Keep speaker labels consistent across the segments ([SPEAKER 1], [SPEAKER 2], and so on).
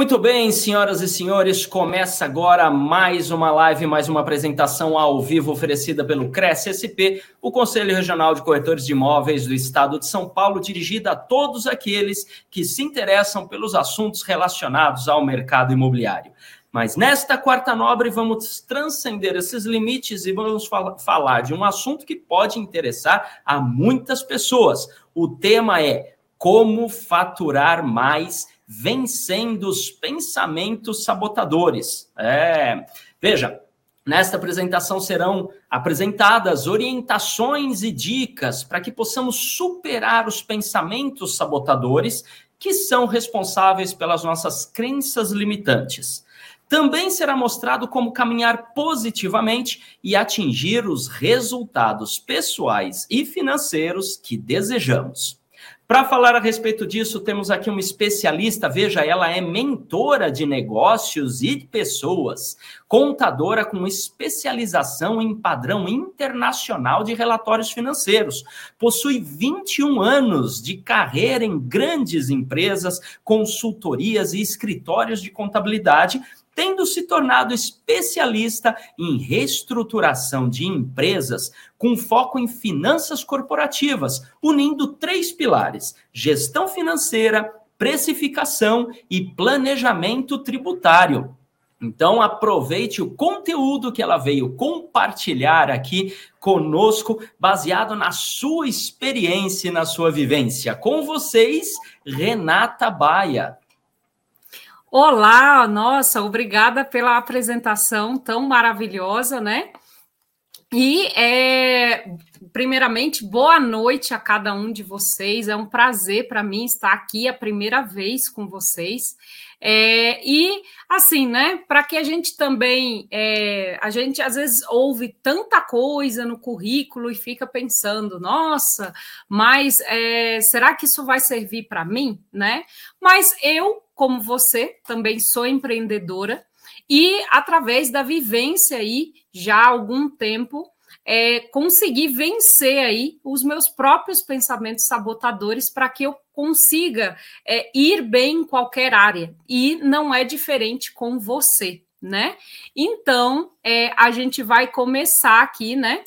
[SPEAKER 1] Muito bem, senhoras e senhores, começa agora mais uma live, mais uma apresentação ao vivo oferecida pelo Cresce SP, o Conselho Regional de Corretores de Imóveis do Estado de São Paulo, dirigida a todos aqueles que se interessam pelos assuntos relacionados ao mercado imobiliário. Mas nesta quarta nobre vamos transcender esses limites e vamos fal falar de um assunto que pode interessar a muitas pessoas. O tema é como faturar mais vencendo os pensamentos sabotadores. É, veja, nesta apresentação serão apresentadas orientações e dicas para que possamos superar os pensamentos sabotadores que são responsáveis pelas nossas crenças limitantes. Também será mostrado como caminhar positivamente e atingir os resultados pessoais e financeiros que desejamos. Para falar a respeito disso, temos aqui uma especialista, veja, ela é mentora de negócios e de pessoas, contadora com especialização em padrão internacional de relatórios financeiros. Possui 21 anos de carreira em grandes empresas, consultorias e escritórios de contabilidade tendo se tornado especialista em reestruturação de empresas com foco em finanças corporativas, unindo três pilares: gestão financeira, precificação e planejamento tributário. Então, aproveite o conteúdo que ela veio compartilhar aqui conosco, baseado na sua experiência e na sua vivência. Com vocês, Renata Baia.
[SPEAKER 2] Olá, nossa, obrigada pela apresentação tão maravilhosa, né? E, é, primeiramente, boa noite a cada um de vocês. É um prazer para mim estar aqui a primeira vez com vocês. É, e assim, né? Para que a gente também, é, a gente às vezes ouve tanta coisa no currículo e fica pensando, nossa, mas é, será que isso vai servir para mim, né? Mas eu, como você, também sou empreendedora e através da vivência aí já há algum tempo é, conseguir vencer aí os meus próprios pensamentos sabotadores para que eu consiga é, ir bem em qualquer área. E não é diferente com você, né? Então, é, a gente vai começar aqui, né?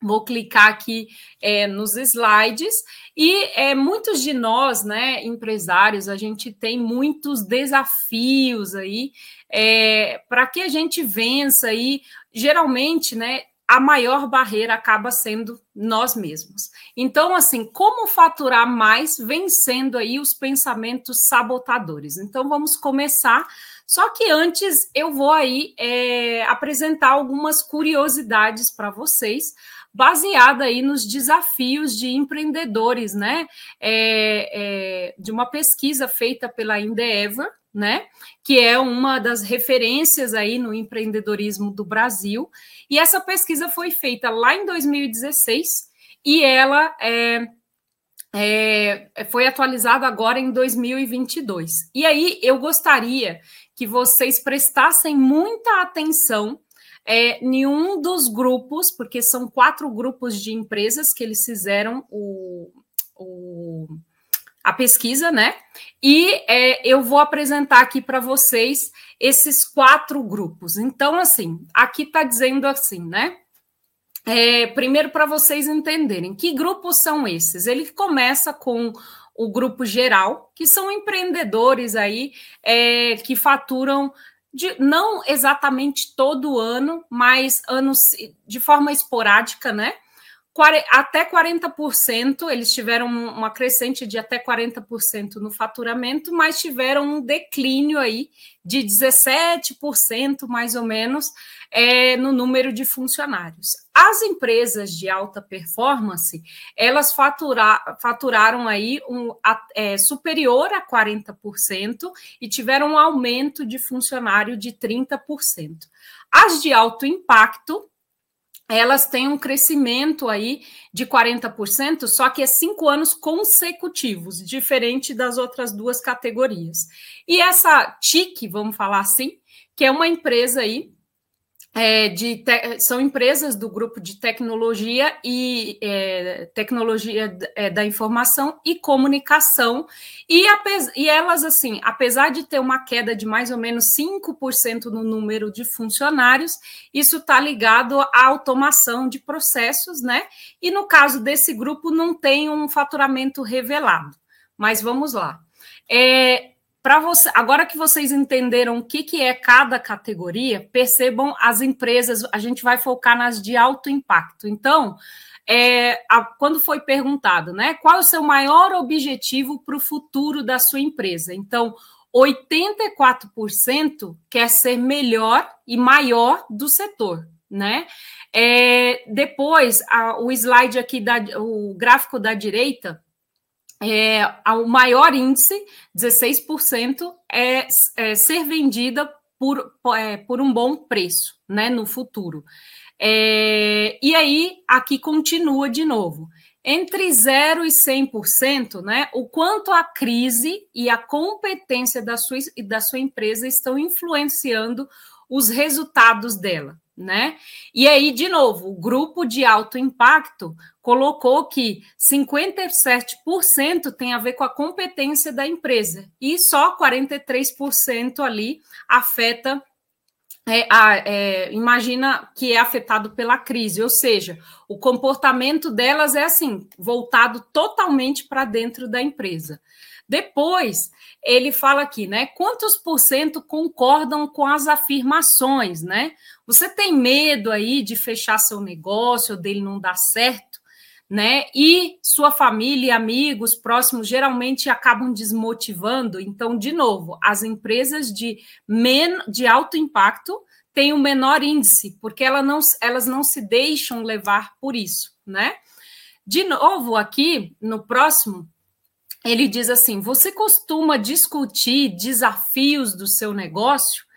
[SPEAKER 2] Vou clicar aqui é, nos slides e é, muitos de nós, né, empresários, a gente tem muitos desafios aí é, para que a gente vença aí. Geralmente, né, a maior barreira acaba sendo nós mesmos. Então, assim, como faturar mais vencendo aí os pensamentos sabotadores? Então, vamos começar. Só que antes eu vou aí é, apresentar algumas curiosidades para vocês, baseada aí nos desafios de empreendedores, né? É, é, de uma pesquisa feita pela Endeavor, né? Que é uma das referências aí no empreendedorismo do Brasil. E essa pesquisa foi feita lá em 2016 e ela é, é, foi atualizada agora em 2022. E aí eu gostaria que vocês prestassem muita atenção é, em um dos grupos, porque são quatro grupos de empresas que eles fizeram o, o a pesquisa, né? E é, eu vou apresentar aqui para vocês esses quatro grupos. Então, assim, aqui está dizendo assim, né? É, primeiro, para vocês entenderem, que grupos são esses? Ele começa com o grupo geral, que são empreendedores aí é, que faturam de, não exatamente todo ano, mas anos de forma esporádica, né? Até 40%, eles tiveram uma crescente de até 40% no faturamento, mas tiveram um declínio aí de 17%, mais ou menos, é, no número de funcionários. As empresas de alta performance, elas fatura, faturaram aí um, é, superior a 40% e tiveram um aumento de funcionário de 30%. As de alto impacto, elas têm um crescimento aí de 40%, só que é cinco anos consecutivos, diferente das outras duas categorias. E essa TIC, vamos falar assim, que é uma empresa aí é, de te, são empresas do grupo de tecnologia e é, tecnologia é, da informação e comunicação, e, e, elas, assim, apesar de ter uma queda de mais ou menos 5% no número de funcionários, isso está ligado à automação de processos, né? E no caso desse grupo, não tem um faturamento revelado. Mas vamos lá. É, para você, agora que vocês entenderam o que, que é cada categoria, percebam as empresas, a gente vai focar nas de alto impacto. Então, é, a, quando foi perguntado, né, qual é o seu maior objetivo para o futuro da sua empresa? Então, 84% quer ser melhor e maior do setor, né? É, depois, a, o slide aqui, da, o gráfico da direita, é, o maior índice, 16%, é, é ser vendida por, é, por um bom preço né, no futuro. É, e aí, aqui continua de novo. Entre 0 e 100%, né, o quanto a crise e a competência da sua, da sua empresa estão influenciando os resultados dela né? E aí, de novo, o grupo de alto impacto colocou que 57% tem a ver com a competência da empresa e só 43% ali afeta. É, é, imagina que é afetado pela crise, ou seja, o comportamento delas é assim, voltado totalmente para dentro da empresa. Depois, ele fala aqui, né? Quantos por cento concordam com as afirmações, né? Você tem medo aí de fechar seu negócio, dele não dar certo, né? E sua família e amigos próximos geralmente acabam desmotivando. Então, de novo, as empresas de, men de alto impacto têm o um menor índice, porque elas não, elas não se deixam levar por isso, né? De novo, aqui no próximo, ele diz assim: você costuma discutir desafios do seu negócio?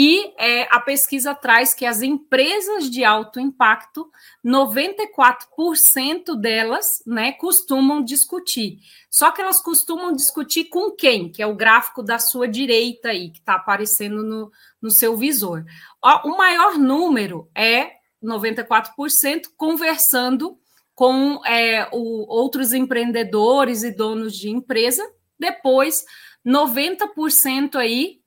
[SPEAKER 2] E é, a pesquisa traz que as empresas de alto impacto, 94% delas né, costumam discutir. Só que elas costumam discutir com quem? Que é o gráfico da sua direita aí, que está aparecendo no, no seu visor. O maior número é 94% conversando com é, o, outros empreendedores e donos de empresa. Depois, 90% aí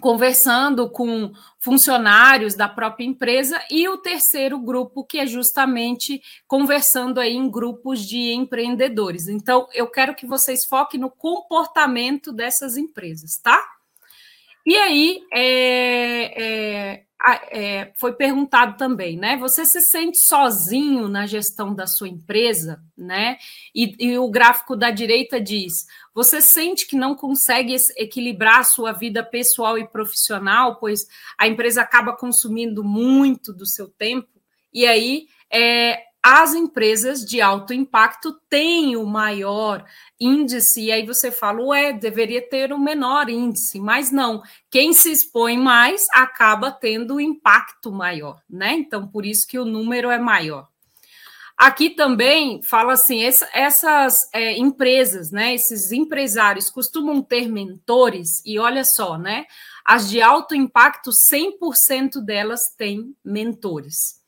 [SPEAKER 2] conversando com funcionários da própria empresa e o terceiro grupo que é justamente conversando aí em grupos de empreendedores. Então, eu quero que vocês foquem no comportamento dessas empresas, tá? E aí, é, é, é, foi perguntado também, né? Você se sente sozinho na gestão da sua empresa, né? E, e, o gráfico da direita diz: você sente que não consegue equilibrar a sua vida pessoal e profissional, pois a empresa acaba consumindo muito do seu tempo, e aí é, as empresas de alto impacto têm o maior índice, e aí você fala, ué, deveria ter o menor índice, mas não. Quem se expõe mais acaba tendo um impacto maior, né? Então, por isso que o número é maior. Aqui também fala assim: essa, essas é, empresas, né, esses empresários costumam ter mentores, e olha só, né? As de alto impacto, 100% delas têm mentores.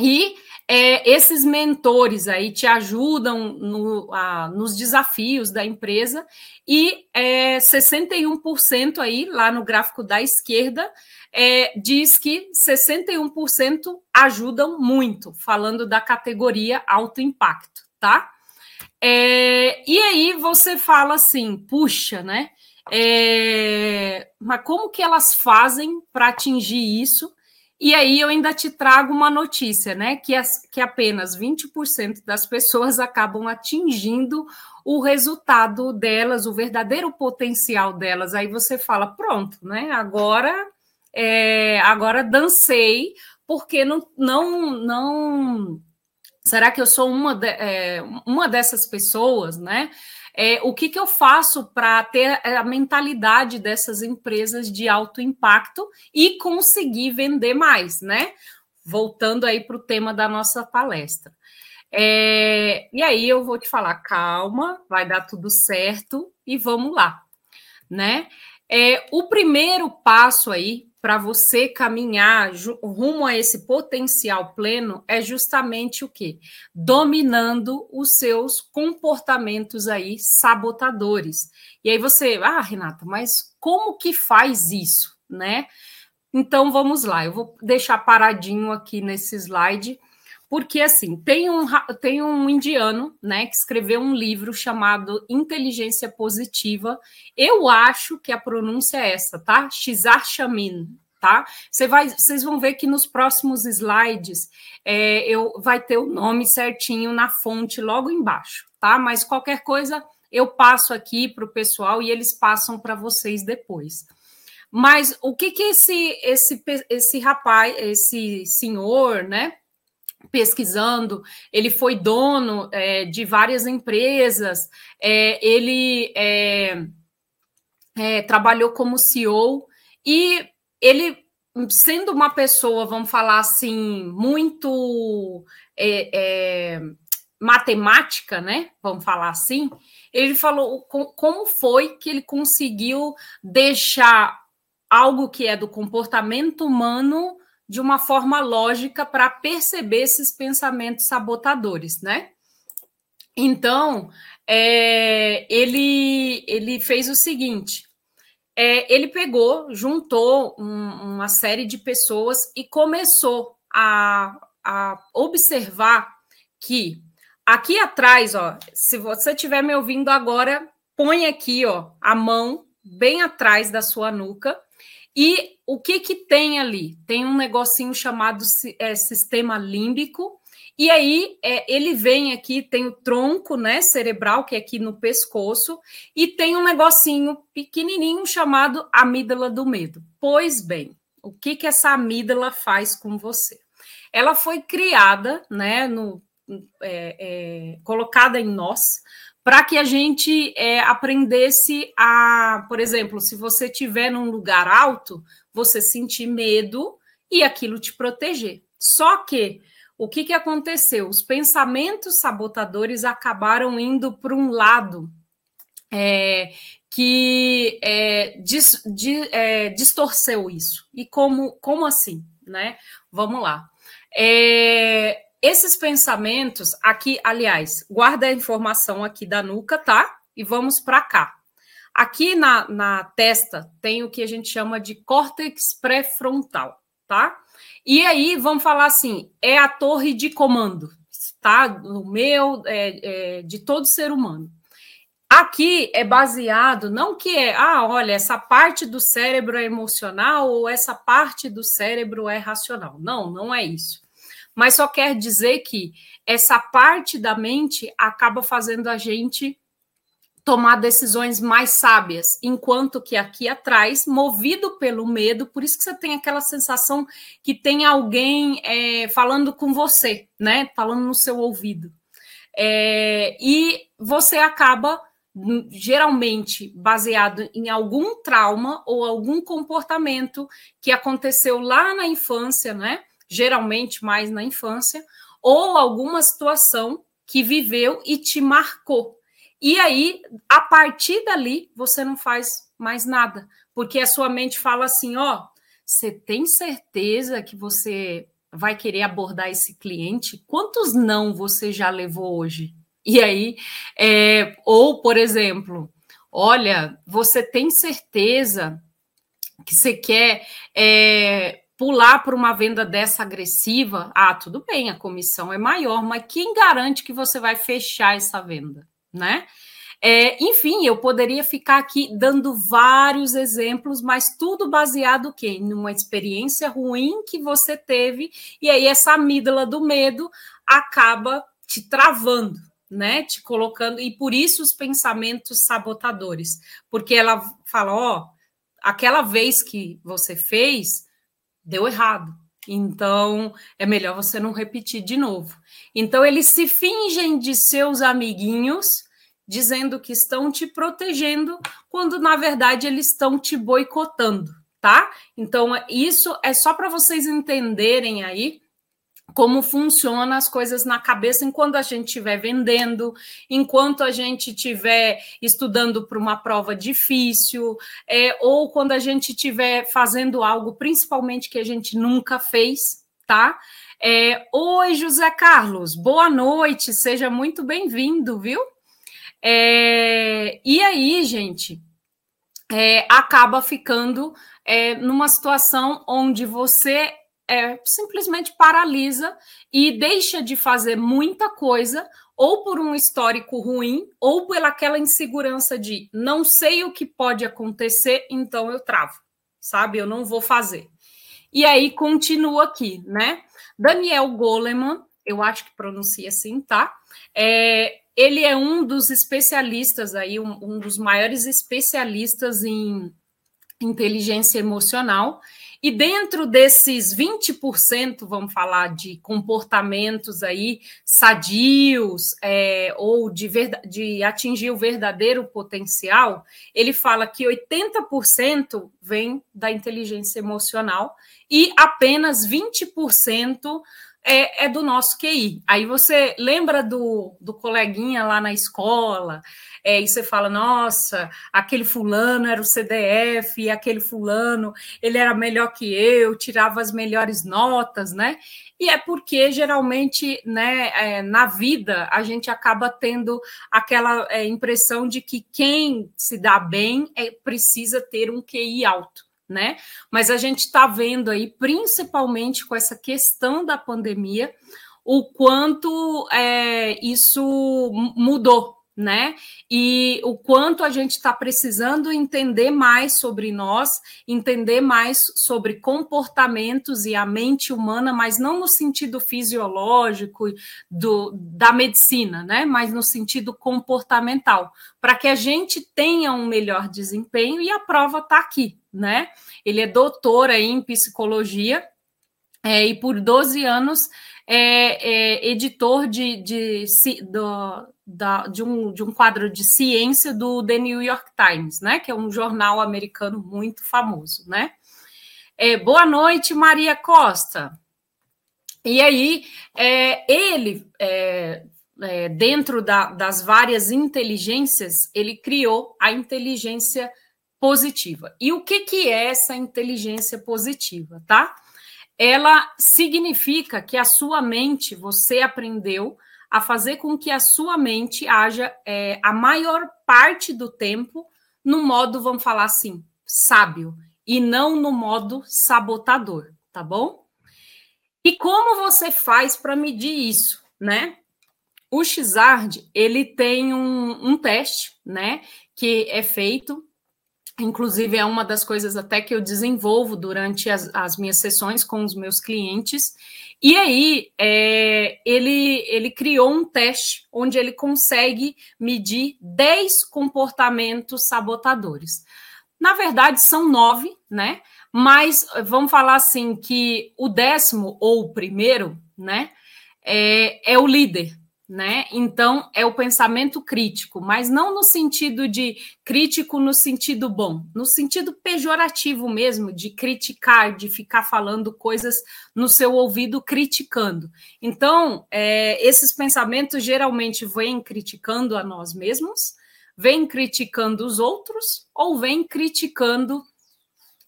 [SPEAKER 2] E é, esses mentores aí te ajudam no, a, nos desafios da empresa, e é, 61% aí, lá no gráfico da esquerda, é, diz que 61% ajudam muito, falando da categoria alto impacto, tá? É, e aí você fala assim, puxa, né? É, mas como que elas fazem para atingir isso? E aí eu ainda te trago uma notícia, né? Que, as, que apenas 20% das pessoas acabam atingindo o resultado delas, o verdadeiro potencial delas. Aí você fala, pronto, né? Agora, é, agora dancei, porque não, não, não. Será que eu sou uma, de, é, uma dessas pessoas, né? É, o que, que eu faço para ter a mentalidade dessas empresas de alto impacto e conseguir vender mais, né? Voltando aí para o tema da nossa palestra. É, e aí eu vou te falar, calma, vai dar tudo certo e vamos lá, né? É, o primeiro passo aí para você caminhar rumo a esse potencial pleno é justamente o quê? Dominando os seus comportamentos aí sabotadores. E aí você, ah, Renata, mas como que faz isso, né? Então vamos lá, eu vou deixar paradinho aqui nesse slide, porque assim, tem um, tem um indiano, né, que escreveu um livro chamado Inteligência Positiva. Eu acho que a pronúncia é essa, tá? Shizar tá? Você vai, vocês vão ver que nos próximos slides é, eu vai ter o nome certinho na fonte logo embaixo, tá? Mas qualquer coisa eu passo aqui para o pessoal e eles passam para vocês depois. Mas o que que esse esse esse rapaz, esse senhor, né? Pesquisando, ele foi dono é, de várias empresas, é, ele é, é trabalhou como CEO e ele, sendo uma pessoa, vamos falar assim, muito é, é, matemática, né? Vamos falar assim, ele falou como foi que ele conseguiu deixar algo que é do comportamento humano de uma forma lógica para perceber esses pensamentos sabotadores, né? Então, é, ele, ele fez o seguinte: é, ele pegou, juntou um, uma série de pessoas e começou a, a observar que aqui atrás, ó, se você estiver me ouvindo agora, põe aqui, ó, a mão bem atrás da sua nuca e o que que tem ali? Tem um negocinho chamado é, sistema límbico, e aí é, ele vem aqui, tem o tronco né, cerebral, que é aqui no pescoço, e tem um negocinho pequenininho chamado amígdala do medo. Pois bem, o que que essa amígdala faz com você? Ela foi criada, né, no, é, é, colocada em nós para que a gente é, aprendesse a, por exemplo, se você estiver num lugar alto, você sentir medo e aquilo te proteger. Só que o que, que aconteceu? Os pensamentos sabotadores acabaram indo para um lado é, que é, dis, di, é, distorceu isso. E como, como assim? Né? Vamos lá. É, esses pensamentos aqui, aliás, guarda a informação aqui da nuca, tá? E vamos para cá. Aqui na, na testa tem o que a gente chama de córtex pré-frontal, tá? E aí, vamos falar assim, é a torre de comando, tá? No meu, é, é, de todo ser humano. Aqui é baseado, não que é, ah, olha, essa parte do cérebro é emocional ou essa parte do cérebro é racional. Não, não é isso mas só quer dizer que essa parte da mente acaba fazendo a gente tomar decisões mais sábias, enquanto que aqui atrás, movido pelo medo, por isso que você tem aquela sensação que tem alguém é, falando com você, né? Falando no seu ouvido. É, e você acaba geralmente baseado em algum trauma ou algum comportamento que aconteceu lá na infância, né? Geralmente mais na infância, ou alguma situação que viveu e te marcou. E aí, a partir dali, você não faz mais nada, porque a sua mente fala assim: ó, você tem certeza que você vai querer abordar esse cliente? Quantos não você já levou hoje? E aí, é, ou, por exemplo, olha, você tem certeza que você quer é, pular para uma venda dessa agressiva, ah, tudo bem, a comissão é maior, mas quem garante que você vai fechar essa venda, né? É, enfim, eu poderia ficar aqui dando vários exemplos, mas tudo baseado quê? numa experiência ruim que você teve, e aí essa amígdala do medo acaba te travando, né? Te colocando, e por isso os pensamentos sabotadores, porque ela fala: ó, oh, aquela vez que você fez, deu errado. Então, é melhor você não repetir de novo. Então, eles se fingem de seus amiguinhos, dizendo que estão te protegendo, quando na verdade eles estão te boicotando, tá? Então, isso é só para vocês entenderem aí como funcionam as coisas na cabeça enquanto a gente estiver vendendo, enquanto a gente estiver estudando para uma prova difícil, é, ou quando a gente estiver fazendo algo, principalmente que a gente nunca fez, tá? É, Oi, José Carlos, boa noite, seja muito bem-vindo, viu? É, e aí, gente, é, acaba ficando é, numa situação onde você é, simplesmente paralisa e deixa de fazer muita coisa, ou por um histórico ruim, ou pelaquela insegurança de não sei o que pode acontecer, então eu travo, sabe? Eu não vou fazer. E aí continua aqui, né? Daniel Goleman, eu acho que pronuncia assim, tá? É, ele é um dos especialistas aí, um, um dos maiores especialistas em inteligência emocional. E dentro desses 20%, vamos falar de comportamentos aí sadios é, ou de, de atingir o verdadeiro potencial, ele fala que 80% vem da inteligência emocional e apenas 20% é, é, do nosso QI. Aí você lembra do, do coleguinha lá na escola, é, e você fala, nossa, aquele fulano era o CDF, e aquele fulano, ele era melhor que eu, tirava as melhores notas, né? E é porque geralmente, né, é, na vida, a gente acaba tendo aquela é, impressão de que quem se dá bem é, precisa ter um QI alto né? Mas a gente está vendo aí, principalmente com essa questão da pandemia, o quanto é, isso mudou, né? E o quanto a gente está precisando entender mais sobre nós, entender mais sobre comportamentos e a mente humana, mas não no sentido fisiológico do, da medicina, né? Mas no sentido comportamental, para que a gente tenha um melhor desempenho e a prova está aqui, né? Ele é doutor aí em psicologia é, e por 12 anos é, é editor de, de, do, da, de, um, de um quadro de ciência do The New York Times, né? Que é um jornal americano muito famoso, né? É, boa noite, Maria Costa. E aí, é, ele, é, é, dentro da, das várias inteligências, ele criou a inteligência positiva. E o que, que é essa inteligência positiva, tá? Ela significa que a sua mente, você aprendeu a fazer com que a sua mente haja é, a maior parte do tempo no modo, vamos falar assim, sábio, e não no modo sabotador, tá bom? E como você faz para medir isso, né? O Xard, ele tem um, um teste, né, que é feito Inclusive, é uma das coisas até que eu desenvolvo durante as, as minhas sessões com os meus clientes. E aí, é, ele, ele criou um teste onde ele consegue medir 10 comportamentos sabotadores. Na verdade, são nove, né? Mas vamos falar assim que o décimo ou o primeiro, né? É, é o líder, né? Então é o pensamento crítico, mas não no sentido de crítico no sentido bom, no sentido pejorativo mesmo, de criticar, de ficar falando coisas no seu ouvido criticando. Então, é, esses pensamentos geralmente vêm criticando a nós mesmos, vêm criticando os outros ou vêm criticando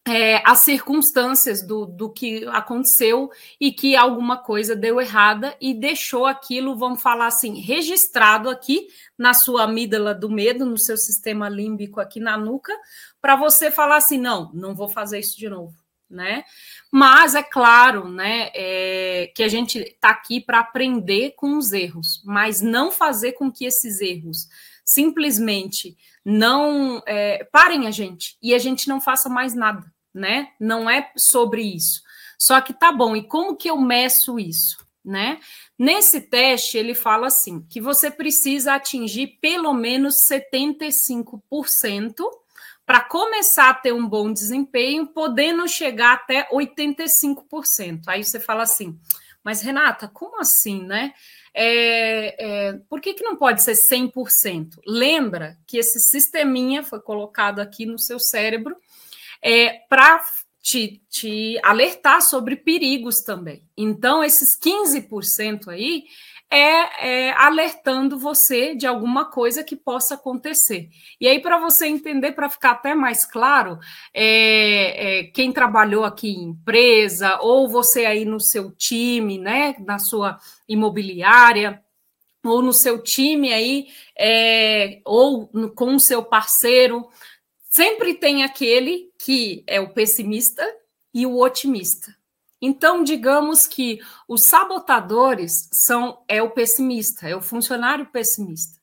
[SPEAKER 2] é, as circunstâncias do, do que aconteceu e que alguma coisa deu errada e deixou aquilo, vamos falar assim, registrado aqui na sua amígdala do medo, no seu sistema límbico aqui na nuca, para você falar assim, não, não vou fazer isso de novo, né? Mas é claro, né, é, que a gente está aqui para aprender com os erros, mas não fazer com que esses erros simplesmente não é, parem a gente e a gente não faça mais nada, né? Não é sobre isso. Só que tá bom, e como que eu meço isso, né? Nesse teste, ele fala assim: que você precisa atingir pelo menos 75% para começar a ter um bom desempenho, podendo chegar até 85%. Aí você fala assim, mas Renata, como assim, né? É, é, por que, que não pode ser 100%? Lembra que esse sisteminha foi colocado aqui no seu cérebro é, para te, te alertar sobre perigos também. Então, esses 15% aí é, é, alertando você de alguma coisa que possa acontecer. E aí, para você entender, para ficar até mais claro, é, é, quem trabalhou aqui em empresa, ou você aí no seu time, né, na sua imobiliária, ou no seu time aí, é, ou no, com o seu parceiro, sempre tem aquele que é o pessimista e o otimista. Então, digamos que os sabotadores são é o pessimista, é o funcionário pessimista.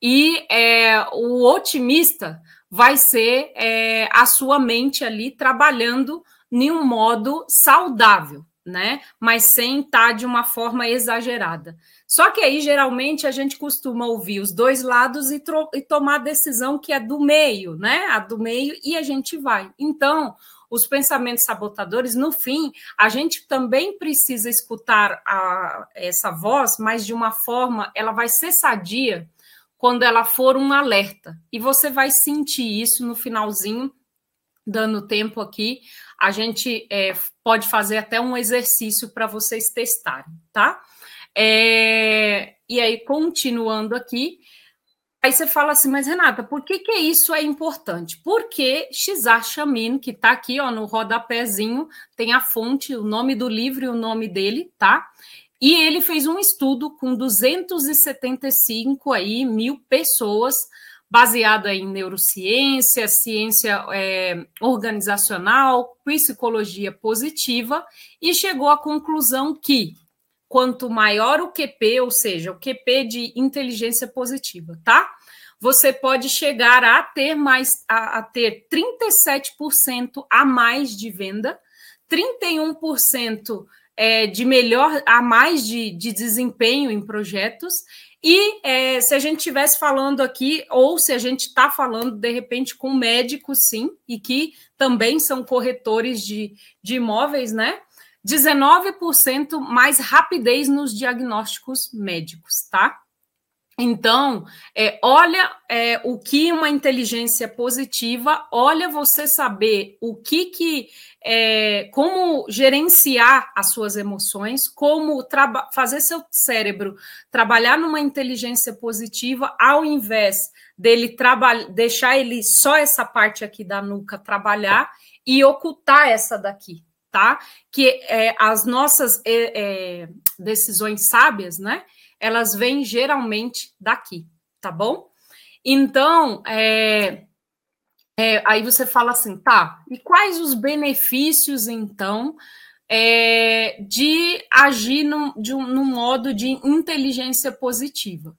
[SPEAKER 2] E é, o otimista vai ser é, a sua mente ali trabalhando em um modo saudável, né? Mas sem estar de uma forma exagerada. Só que aí, geralmente, a gente costuma ouvir os dois lados e, e tomar a decisão que é do meio, né? A do meio, e a gente vai. Então, os pensamentos sabotadores, no fim, a gente também precisa escutar a, essa voz, mas de uma forma, ela vai ser sadia quando ela for um alerta. E você vai sentir isso no finalzinho, dando tempo aqui. A gente é, pode fazer até um exercício para vocês testarem, tá? É, e aí, continuando aqui, Aí você fala assim, mas Renata, por que, que isso é importante? Porque Shamin, que está aqui ó, no rodapézinho, tem a fonte, o nome do livro e o nome dele, tá? E ele fez um estudo com 275 aí, mil pessoas, baseado em neurociência, ciência é, organizacional, psicologia positiva, e chegou à conclusão que quanto maior o QP, ou seja, o QP de inteligência positiva, tá? Você pode chegar a ter mais a, a ter 37% a mais de venda, 31% é, de melhor a mais de, de desempenho em projetos. E é, se a gente estivesse falando aqui, ou se a gente está falando de repente com médicos, sim, e que também são corretores de, de imóveis, né? 19% mais rapidez nos diagnósticos médicos, tá? Então, é, olha é, o que uma inteligência positiva, olha você saber o que que é, como gerenciar as suas emoções, como fazer seu cérebro trabalhar numa inteligência positiva, ao invés dele deixar ele só essa parte aqui da nuca trabalhar e ocultar essa daqui, tá? Que é, as nossas é, é, decisões sábias, né? Elas vêm geralmente daqui, tá bom? Então, é, é, aí você fala assim, tá? E quais os benefícios, então, é, de agir num, de um, num modo de inteligência positiva?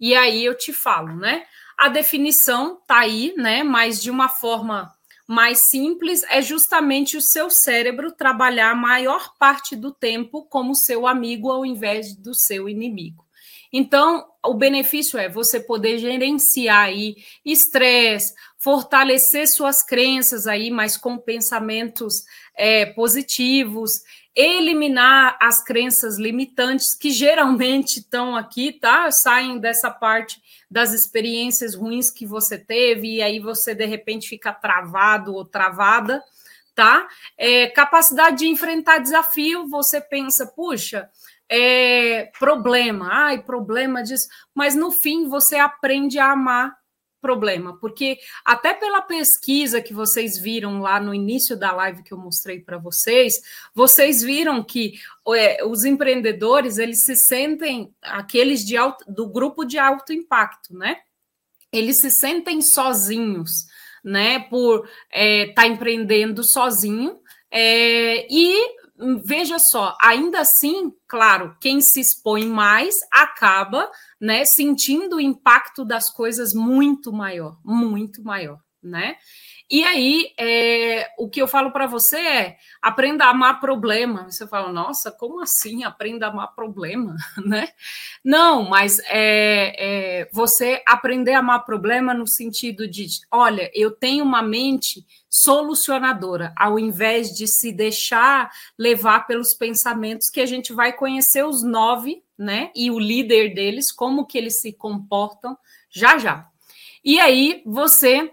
[SPEAKER 2] E aí eu te falo, né? A definição tá aí, né? Mas de uma forma mais simples é justamente o seu cérebro trabalhar a maior parte do tempo como seu amigo ao invés do seu inimigo. Então, o benefício é você poder gerenciar aí estresse, fortalecer suas crenças aí, mas com pensamentos é, positivos, eliminar as crenças limitantes que geralmente estão aqui, tá? Saem dessa parte das experiências ruins que você teve, e aí você de repente fica travado ou travada, tá? É, capacidade de enfrentar desafio, você pensa, puxa, é, problema, ai, problema disso, mas no fim você aprende a amar problema, porque até pela pesquisa que vocês viram lá no início da live que eu mostrei para vocês, vocês viram que é, os empreendedores eles se sentem aqueles de alto, do grupo de alto impacto, né? Eles se sentem sozinhos, né? Por estar é, tá empreendendo sozinho é, e veja só, ainda assim, claro, quem se expõe mais acaba né, sentindo o impacto das coisas muito maior, muito maior, né? E aí, é, o que eu falo para você é aprenda a amar problema. Você fala, nossa, como assim aprenda a amar problema, né? Não, mas é, é, você aprender a amar problema no sentido de, olha, eu tenho uma mente solucionadora, ao invés de se deixar levar pelos pensamentos que a gente vai conhecer os nove, né? E o líder deles, como que eles se comportam, já já. E aí você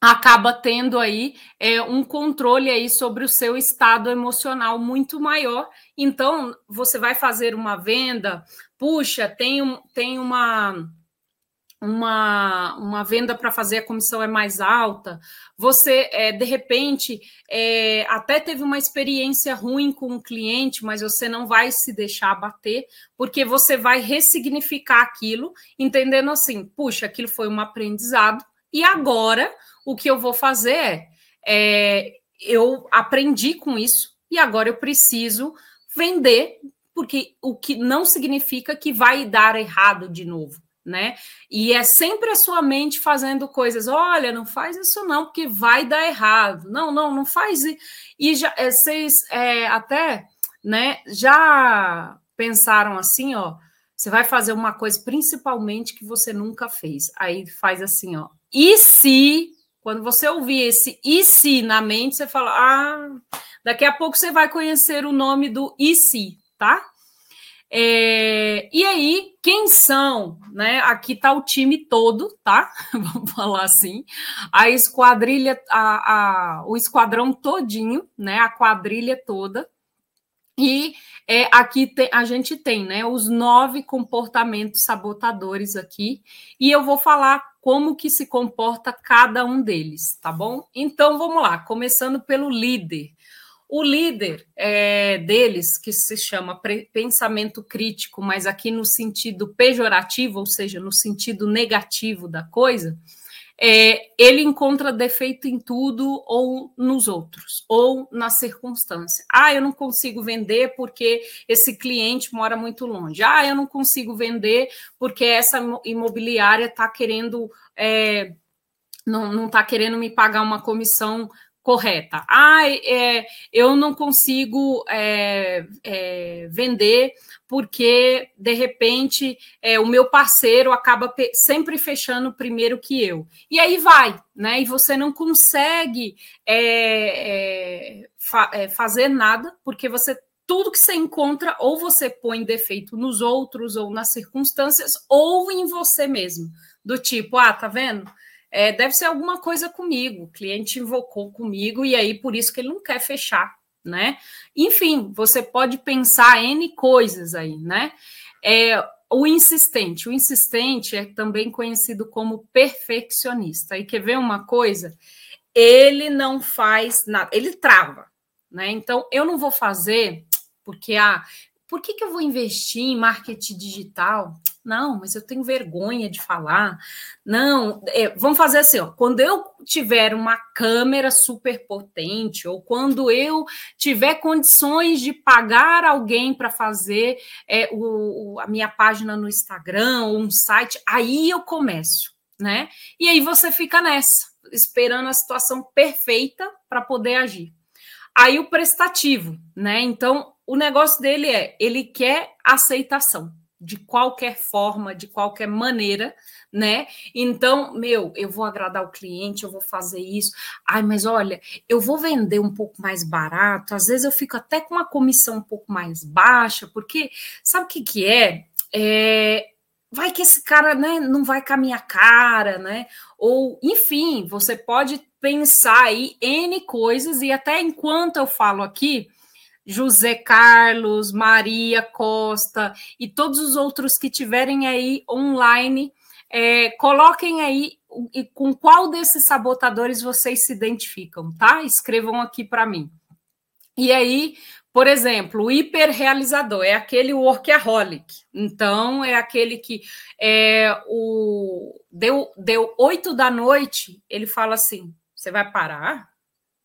[SPEAKER 2] acaba tendo aí é, um controle aí sobre o seu estado emocional muito maior. Então, você vai fazer uma venda, puxa, tem, um, tem uma uma, uma venda para fazer a comissão é mais alta, você é, de repente é, até teve uma experiência ruim com o cliente, mas você não vai se deixar abater, porque você vai ressignificar aquilo, entendendo assim, puxa, aquilo foi um aprendizado, e agora o que eu vou fazer é, eu aprendi com isso, e agora eu preciso vender, porque o que não significa que vai dar errado de novo né? E é sempre a sua mente fazendo coisas. Olha, não faz isso não, porque vai dar errado. Não, não, não faz. E já é, vocês é, até, né? Já pensaram assim, ó. Você vai fazer uma coisa, principalmente que você nunca fez. Aí faz assim, ó. E se quando você ouvir esse e se na mente, você fala: ah, daqui a pouco você vai conhecer o nome do e se, tá? É, e aí, quem são? Né? Aqui está o time todo, tá? Vamos falar assim. A esquadrilha, a, a, o esquadrão todinho, né? A quadrilha toda. E é, aqui te, a gente tem né, os nove comportamentos sabotadores aqui, e eu vou falar como que se comporta cada um deles, tá bom? Então vamos lá, começando pelo líder. O líder é, deles, que se chama pensamento crítico, mas aqui no sentido pejorativo, ou seja, no sentido negativo da coisa, é, ele encontra defeito em tudo ou nos outros, ou na circunstância. Ah, eu não consigo vender porque esse cliente mora muito longe. Ah, eu não consigo vender porque essa imobiliária está querendo. É, não está querendo me pagar uma comissão correta. Ah, é, eu não consigo é, é, vender porque, de repente, é, o meu parceiro acaba sempre fechando primeiro que eu. E aí vai, né? E você não consegue é, é, fa fazer nada porque você tudo que você encontra, ou você põe defeito nos outros, ou nas circunstâncias, ou em você mesmo. Do tipo, ah, tá vendo? É, deve ser alguma coisa comigo. O cliente invocou comigo e aí por isso que ele não quer fechar, né? Enfim, você pode pensar N coisas aí, né? É, o insistente. O insistente é também conhecido como perfeccionista. E quer ver uma coisa? Ele não faz nada, ele trava, né? Então, eu não vou fazer porque, ah, por que, que eu vou investir em marketing digital? Não, mas eu tenho vergonha de falar. Não, é, vamos fazer assim: ó, quando eu tiver uma câmera super potente, ou quando eu tiver condições de pagar alguém para fazer é, o, o, a minha página no Instagram ou um site, aí eu começo, né? E aí você fica nessa, esperando a situação perfeita para poder agir. Aí o prestativo, né? Então, o negócio dele é, ele quer aceitação de qualquer forma, de qualquer maneira, né? Então, meu, eu vou agradar o cliente, eu vou fazer isso. Ai, mas olha, eu vou vender um pouco mais barato. Às vezes eu fico até com uma comissão um pouco mais baixa, porque sabe o que que é? É vai que esse cara né, não vai com a minha cara, né? Ou, enfim, você pode pensar aí N coisas, e até enquanto eu falo aqui, José Carlos, Maria Costa e todos os outros que tiverem aí online, é, coloquem aí com qual desses sabotadores vocês se identificam, tá? Escrevam aqui para mim. E aí, por exemplo, o hiperrealizador é aquele workaholic. Então, é aquele que é, o, deu, deu da noite, ele fala assim: você vai parar?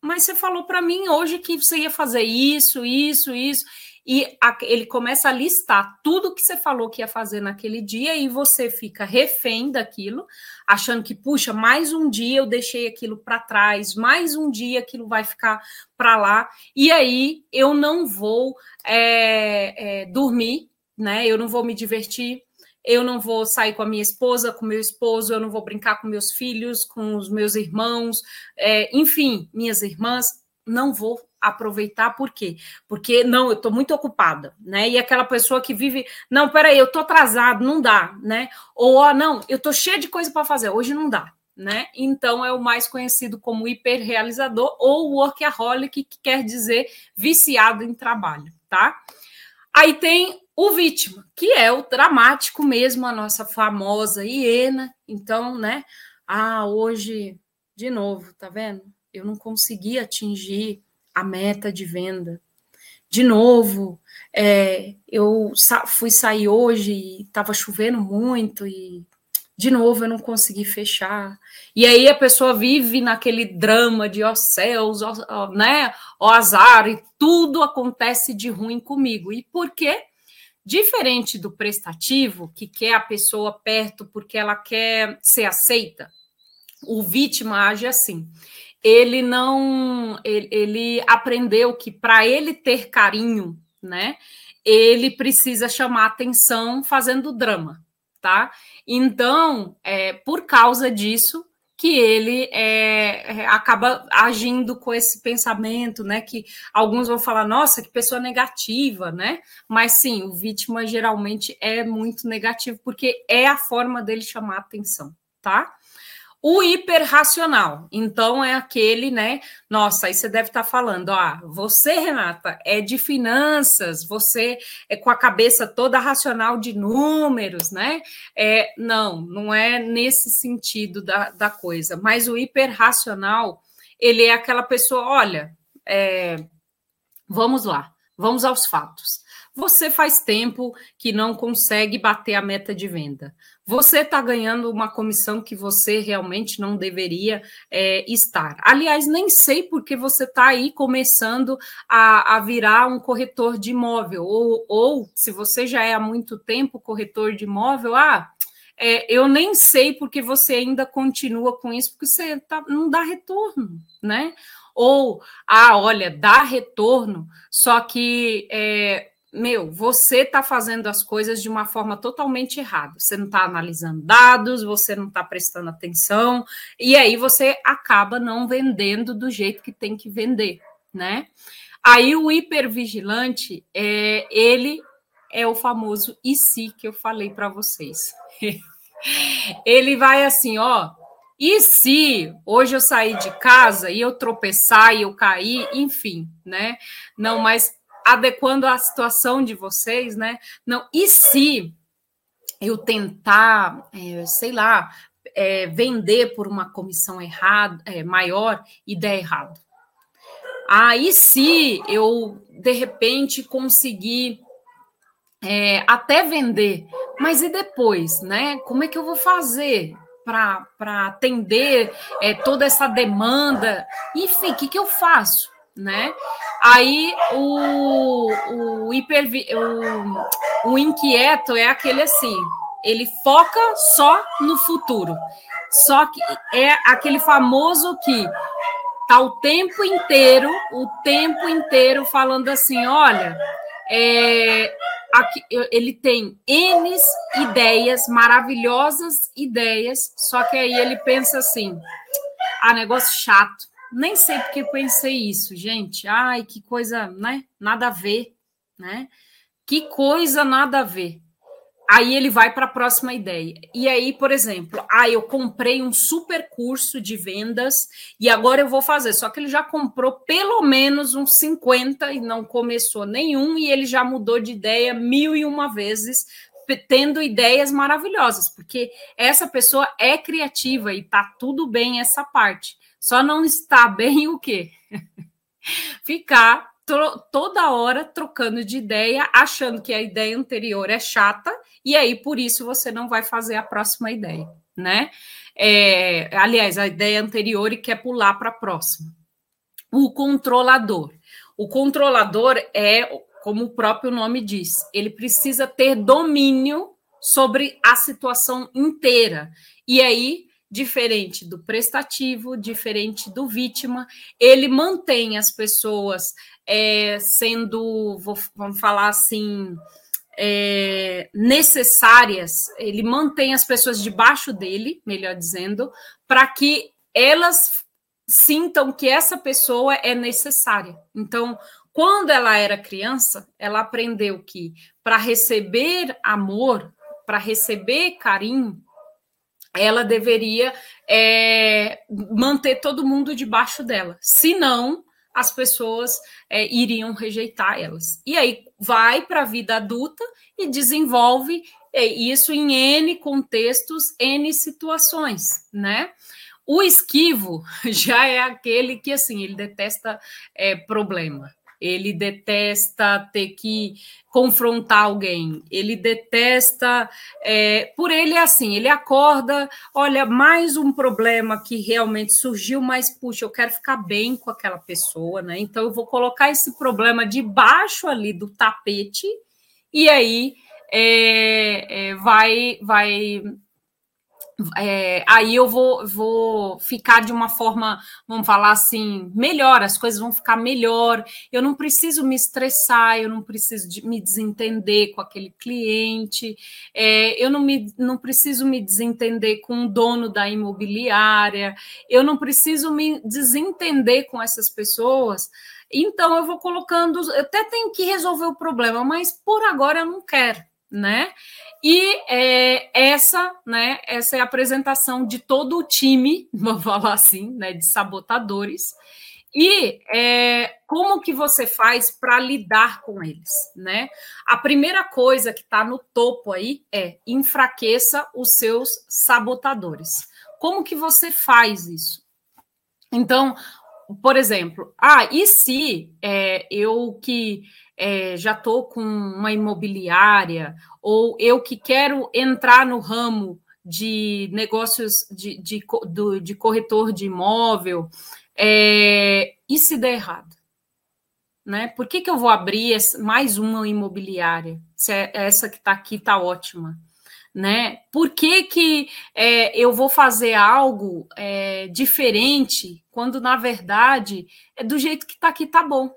[SPEAKER 2] Mas você falou para mim hoje que você ia fazer isso, isso, isso. E a, ele começa a listar tudo que você falou que ia fazer naquele dia e você fica refém daquilo, achando que, puxa, mais um dia eu deixei aquilo para trás, mais um dia aquilo vai ficar para lá, e aí eu não vou é, é, dormir, né? Eu não vou me divertir, eu não vou sair com a minha esposa, com meu esposo, eu não vou brincar com meus filhos, com os meus irmãos, é, enfim, minhas irmãs, não vou aproveitar, por quê? Porque não, eu estou muito ocupada, né? E aquela pessoa que vive, não, peraí, eu estou atrasado, não dá, né? Ou, ó, não, eu estou cheia de coisa para fazer, hoje não dá. né? Então é o mais conhecido como hiperrealizador ou workaholic, que quer dizer viciado em trabalho, tá? Aí tem o vítima, que é o dramático mesmo, a nossa famosa hiena. Então, né? Ah, hoje, de novo, tá vendo? Eu não consegui atingir a meta de venda. De novo, é, eu sa fui sair hoje e estava chovendo muito e de novo eu não consegui fechar. E aí a pessoa vive naquele drama de ó oh, céus, ó, ó, né, ó azar, e tudo acontece de ruim comigo. E por quê? Diferente do prestativo, que quer a pessoa perto porque ela quer ser aceita, o vítima age assim. Ele não, ele, ele aprendeu que para ele ter carinho, né, ele precisa chamar atenção fazendo drama tá? Então, é, por causa disso, que ele é, é, acaba agindo com esse pensamento, né? Que alguns vão falar, nossa, que pessoa negativa, né? Mas sim, o vítima geralmente é muito negativo, porque é a forma dele chamar atenção, tá? O hiperracional, então, é aquele, né? Nossa, aí você deve estar falando, ah, você, Renata, é de finanças, você é com a cabeça toda racional de números, né? É, não, não é nesse sentido da, da coisa, mas o hiperracional, ele é aquela pessoa, olha, é, vamos lá, vamos aos fatos. Você faz tempo que não consegue bater a meta de venda. Você está ganhando uma comissão que você realmente não deveria é, estar. Aliás, nem sei porque você está aí começando a, a, virar um corretor de imóvel, ou, ou se você já é há muito tempo corretor de imóvel, ah, é, eu nem sei porque você ainda continua com isso, porque você tá, não dá retorno, né? Ou, ah, olha, dá retorno, só que é, meu, você está fazendo as coisas de uma forma totalmente errada. Você não está analisando dados, você não está prestando atenção, e aí você acaba não vendendo do jeito que tem que vender, né? Aí o hipervigilante, é, ele é o famoso e se que eu falei para vocês. ele vai assim, ó, e se hoje eu sair de casa e eu tropeçar e eu cair, enfim, né? Não, mas adequando à situação de vocês, né? Não, e se eu tentar, é, sei lá, é, vender por uma comissão errada, é, maior e der errado? Aí ah, se eu de repente conseguir é, até vender, mas e depois, né? Como é que eu vou fazer para atender é, toda essa demanda? Enfim, o que, que eu faço? né? Aí o, o, hiper, o, o inquieto é aquele assim, ele foca só no futuro. Só que é aquele famoso que tá o tempo inteiro, o tempo inteiro falando assim, olha, é, aqui, ele tem N ideias, maravilhosas ideias, só que aí ele pensa assim, ah, negócio chato nem sei porque pensei isso, gente. Ai, que coisa, né? Nada a ver, né? Que coisa nada a ver. Aí ele vai para a próxima ideia. E aí, por exemplo, ah, eu comprei um super curso de vendas e agora eu vou fazer. Só que ele já comprou pelo menos uns 50 e não começou nenhum, e ele já mudou de ideia mil e uma vezes, tendo ideias maravilhosas, porque essa pessoa é criativa e tá tudo bem essa parte. Só não está bem o quê? Ficar toda hora trocando de ideia, achando que a ideia anterior é chata, e aí por isso você não vai fazer a próxima ideia, né? É, aliás, a ideia anterior e quer pular para a próxima. O controlador. O controlador é, como o próprio nome diz, ele precisa ter domínio sobre a situação inteira. E aí diferente do prestativo, diferente do vítima, ele mantém as pessoas é, sendo, vou, vamos falar assim, é, necessárias, ele mantém as pessoas debaixo dele, melhor dizendo, para que elas sintam que essa pessoa é necessária. Então, quando ela era criança, ela aprendeu que para receber amor, para receber carinho, ela deveria é, manter todo mundo debaixo dela. Senão, as pessoas é, iriam rejeitar elas. E aí vai para a vida adulta e desenvolve é, isso em N contextos, N situações, né? O esquivo já é aquele que, assim, ele detesta é, problema, ele detesta ter que confrontar alguém, ele detesta. É, por ele é assim: ele acorda, olha, mais um problema que realmente surgiu, mas puxa, eu quero ficar bem com aquela pessoa, né? Então eu vou colocar esse problema debaixo ali do tapete, e aí é, é, vai, vai é, aí eu vou, vou ficar de uma forma, vamos falar assim, melhor, as coisas vão ficar melhor. Eu não preciso me estressar, eu não preciso de me desentender com aquele cliente, é, eu não, me, não preciso me desentender com o dono da imobiliária, eu não preciso me desentender com essas pessoas. Então eu vou colocando, eu até tenho que resolver o problema, mas por agora eu não quero né? E é, essa, né, essa é a apresentação de todo o time, vamos falar assim, né, de sabotadores. E é, como que você faz para lidar com eles, né? A primeira coisa que está no topo aí é enfraqueça os seus sabotadores. Como que você faz isso? Então, por exemplo, ah, e se é, eu que é, já estou com uma imobiliária, ou eu que quero entrar no ramo de negócios de, de, de, de corretor de imóvel, é, e se der errado? Né? Por que, que eu vou abrir mais uma imobiliária? Se é, essa que está aqui está ótima. Né? Por que, que é, eu vou fazer algo diferente quando, na verdade, é do jeito que está aqui, tá bom?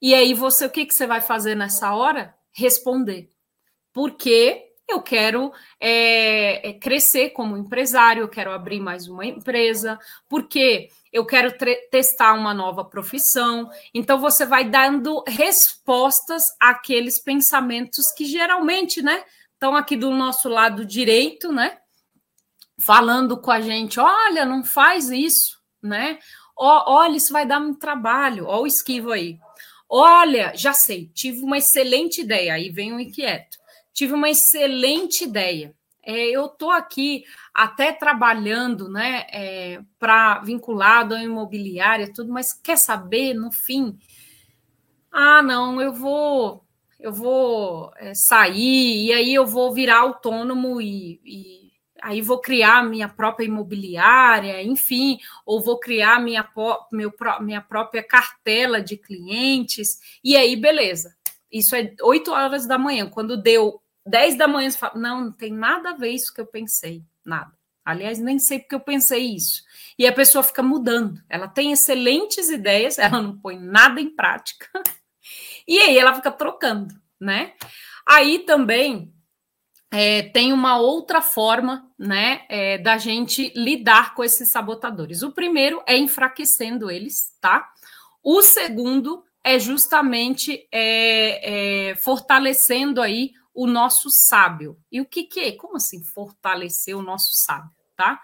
[SPEAKER 2] E aí você, o que, que você vai fazer nessa hora? Responder. Porque eu quero é, é crescer como empresário, eu quero abrir mais uma empresa, porque eu quero testar uma nova profissão. Então você vai dando respostas àqueles pensamentos que geralmente, né, estão aqui do nosso lado direito, né, falando com a gente, olha, não faz isso, né? Olha, isso vai dar muito trabalho. Olha o esquivo aí. Olha, já sei, tive uma excelente ideia. Aí vem o inquieto. Tive uma excelente ideia. É, eu estou aqui até trabalhando, né, é, para vinculado à imobiliária, tudo, mas quer saber no fim? Ah, não, eu vou, eu vou é, sair e aí eu vou virar autônomo e, e aí vou criar minha própria imobiliária, enfim, ou vou criar minha, meu, minha própria cartela de clientes, e aí, beleza. Isso é 8 horas da manhã. Quando deu 10 da manhã, você fala, não, não tem nada a ver isso que eu pensei, nada. Aliás, nem sei porque eu pensei isso. E a pessoa fica mudando. Ela tem excelentes ideias, ela não põe nada em prática. E aí ela fica trocando, né? Aí também é, tem uma outra forma né, é, da gente lidar com esses sabotadores. O primeiro é enfraquecendo eles, tá? O segundo é justamente é, é, fortalecendo aí o nosso sábio. E o que, que é? Como assim fortalecer o nosso sábio, tá?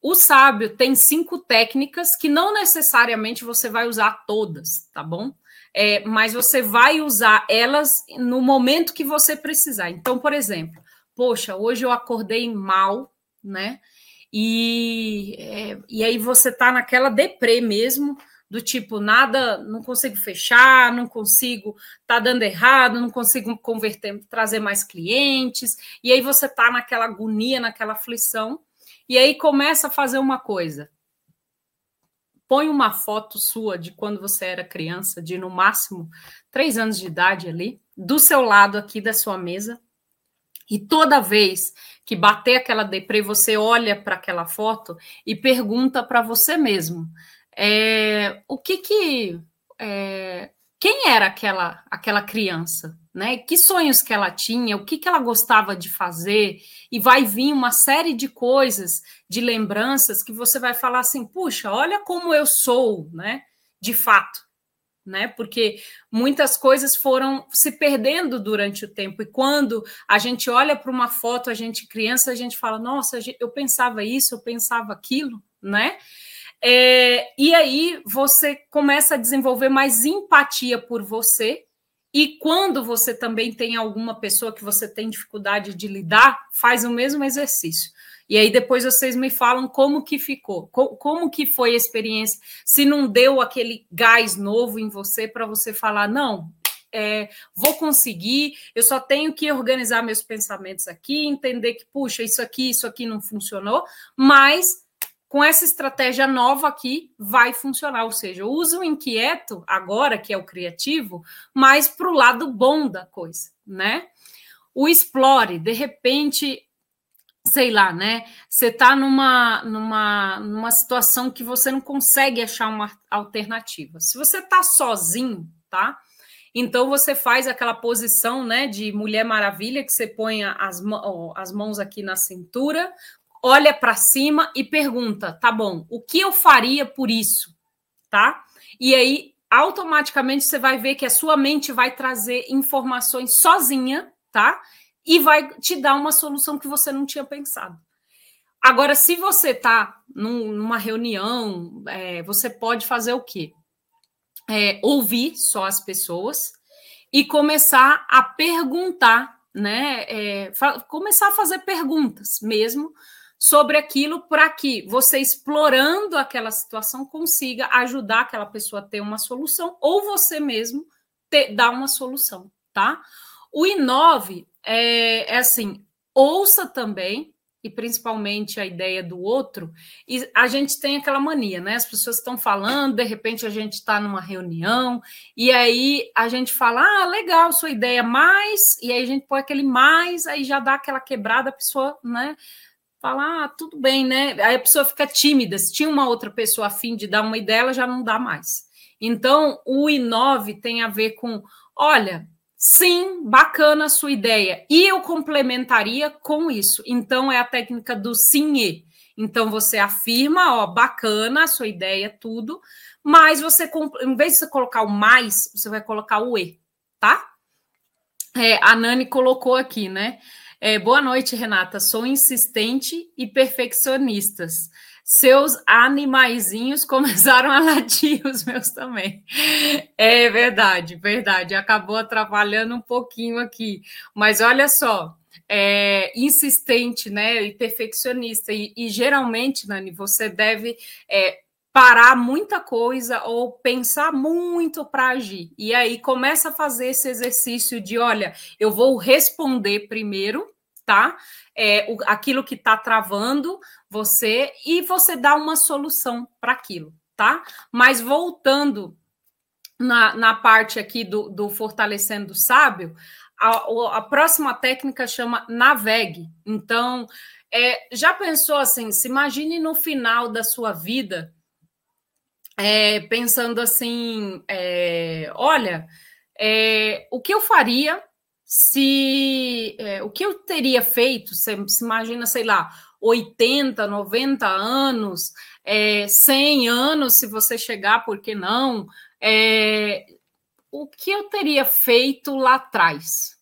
[SPEAKER 2] O sábio tem cinco técnicas que não necessariamente você vai usar todas, tá bom? É, mas você vai usar elas no momento que você precisar. Então, por exemplo, poxa, hoje eu acordei mal, né? E, é, e aí você tá naquela deprê mesmo, do tipo, nada, não consigo fechar, não consigo, tá dando errado, não consigo converter, trazer mais clientes, e aí você tá naquela agonia, naquela aflição, e aí começa a fazer uma coisa. Põe uma foto sua de quando você era criança, de no máximo três anos de idade ali, do seu lado aqui da sua mesa, e toda vez que bater aquela deprê, você olha para aquela foto e pergunta para você mesmo: é, o que que. É, quem era aquela, aquela criança? Né? Que sonhos que ela tinha, o que, que ela gostava de fazer, e vai vir uma série de coisas, de lembranças, que você vai falar assim: puxa, olha como eu sou, né? De fato. Né? Porque muitas coisas foram se perdendo durante o tempo. E quando a gente olha para uma foto, a gente criança, a gente fala: Nossa, eu pensava isso, eu pensava aquilo, né? É, e aí você começa a desenvolver mais empatia por você. E quando você também tem alguma pessoa que você tem dificuldade de lidar, faz o mesmo exercício. E aí depois vocês me falam como que ficou, como que foi a experiência, se não deu aquele gás novo em você para você falar, não, é, vou conseguir, eu só tenho que organizar meus pensamentos aqui, entender que, puxa, isso aqui, isso aqui não funcionou, mas com essa estratégia nova aqui vai funcionar, ou seja, uso o inquieto agora, que é o criativo, mais para o lado bom da coisa, né? O explore, de repente, sei lá, né? Você está numa, numa, numa situação que você não consegue achar uma alternativa. Se você está sozinho, tá? Então você faz aquela posição, né, de Mulher Maravilha, que você põe as, as mãos aqui na cintura, olha para cima e pergunta, tá bom? O que eu faria por isso, tá? E aí automaticamente você vai ver que a sua mente vai trazer informações sozinha, tá? E vai te dar uma solução que você não tinha pensado. Agora, se você está num, numa reunião, é, você pode fazer o quê? É, ouvir só as pessoas e começar a perguntar, né? É, começar a fazer perguntas mesmo sobre aquilo para que você explorando aquela situação consiga ajudar aquela pessoa a ter uma solução ou você mesmo ter, dar uma solução, tá? O inove é, é assim, ouça também, e principalmente a ideia do outro, e a gente tem aquela mania, né? As pessoas estão falando, de repente a gente está numa reunião, e aí a gente fala, ah, legal, sua ideia, mais, e aí a gente põe aquele mais, aí já dá aquela quebrada, a pessoa, né? Fala, ah, tudo bem, né? Aí a pessoa fica tímida. Se tinha uma outra pessoa afim de dar uma ideia, ela já não dá mais. Então, o inove tem a ver com, olha, Sim, bacana a sua ideia. E eu complementaria com isso. Então, é a técnica do sim e. Então, você afirma, ó, bacana a sua ideia, tudo, mas você, em vez de você colocar o mais, você vai colocar o e, tá? É, a Nani colocou aqui, né? É, boa noite, Renata. Sou insistente e perfeccionistas seus animaizinhos começaram a latir, os meus também. É verdade, verdade. Acabou atrapalhando um pouquinho aqui. Mas olha só, é, insistente, né? E perfeccionista. E, e geralmente, Nani, você deve é, parar muita coisa ou pensar muito para agir. E aí começa a fazer esse exercício de: olha, eu vou responder primeiro, tá? É, o, aquilo que está travando, você e você dá uma solução para aquilo, tá? Mas voltando na, na parte aqui do, do fortalecendo o sábio, a, a próxima técnica chama navegue. Então, é, já pensou assim? Se imagine no final da sua vida, é, pensando assim: é, olha, é, o que eu faria se é, o que eu teria feito? Você se imagina, sei lá, 80, 90 anos, é, 100 anos, se você chegar, por que não? É, o que eu teria feito lá atrás?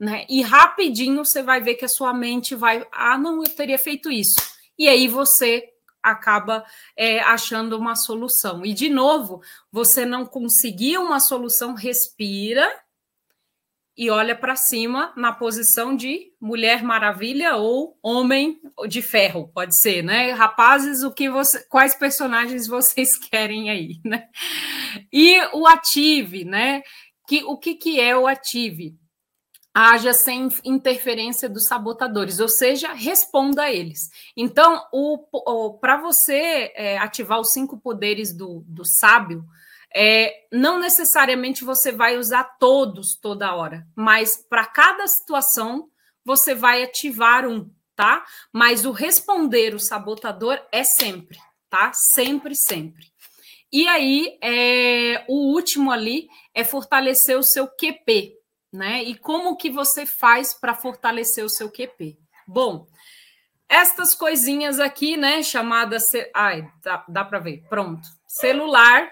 [SPEAKER 2] Né? E rapidinho você vai ver que a sua mente vai, ah, não, eu teria feito isso. E aí você acaba é, achando uma solução. E de novo, você não conseguiu uma solução, respira e olha para cima na posição de Mulher Maravilha ou Homem de Ferro, pode ser, né? Rapazes, o que você, quais personagens vocês querem aí, né? E o ative, né? Que o que, que é o ative? Haja sem interferência dos sabotadores, ou seja, responda a eles. Então, para você é, ativar os cinco poderes do, do sábio, é, não necessariamente você vai usar todos toda hora, mas para cada situação você vai ativar um, tá? Mas o responder o sabotador é sempre, tá? Sempre, sempre. E aí, é, o último ali é fortalecer o seu QP, né? E como que você faz para fortalecer o seu QP? Bom, estas coisinhas aqui, né, chamadas... Ai, dá, dá para ver, pronto. Celular,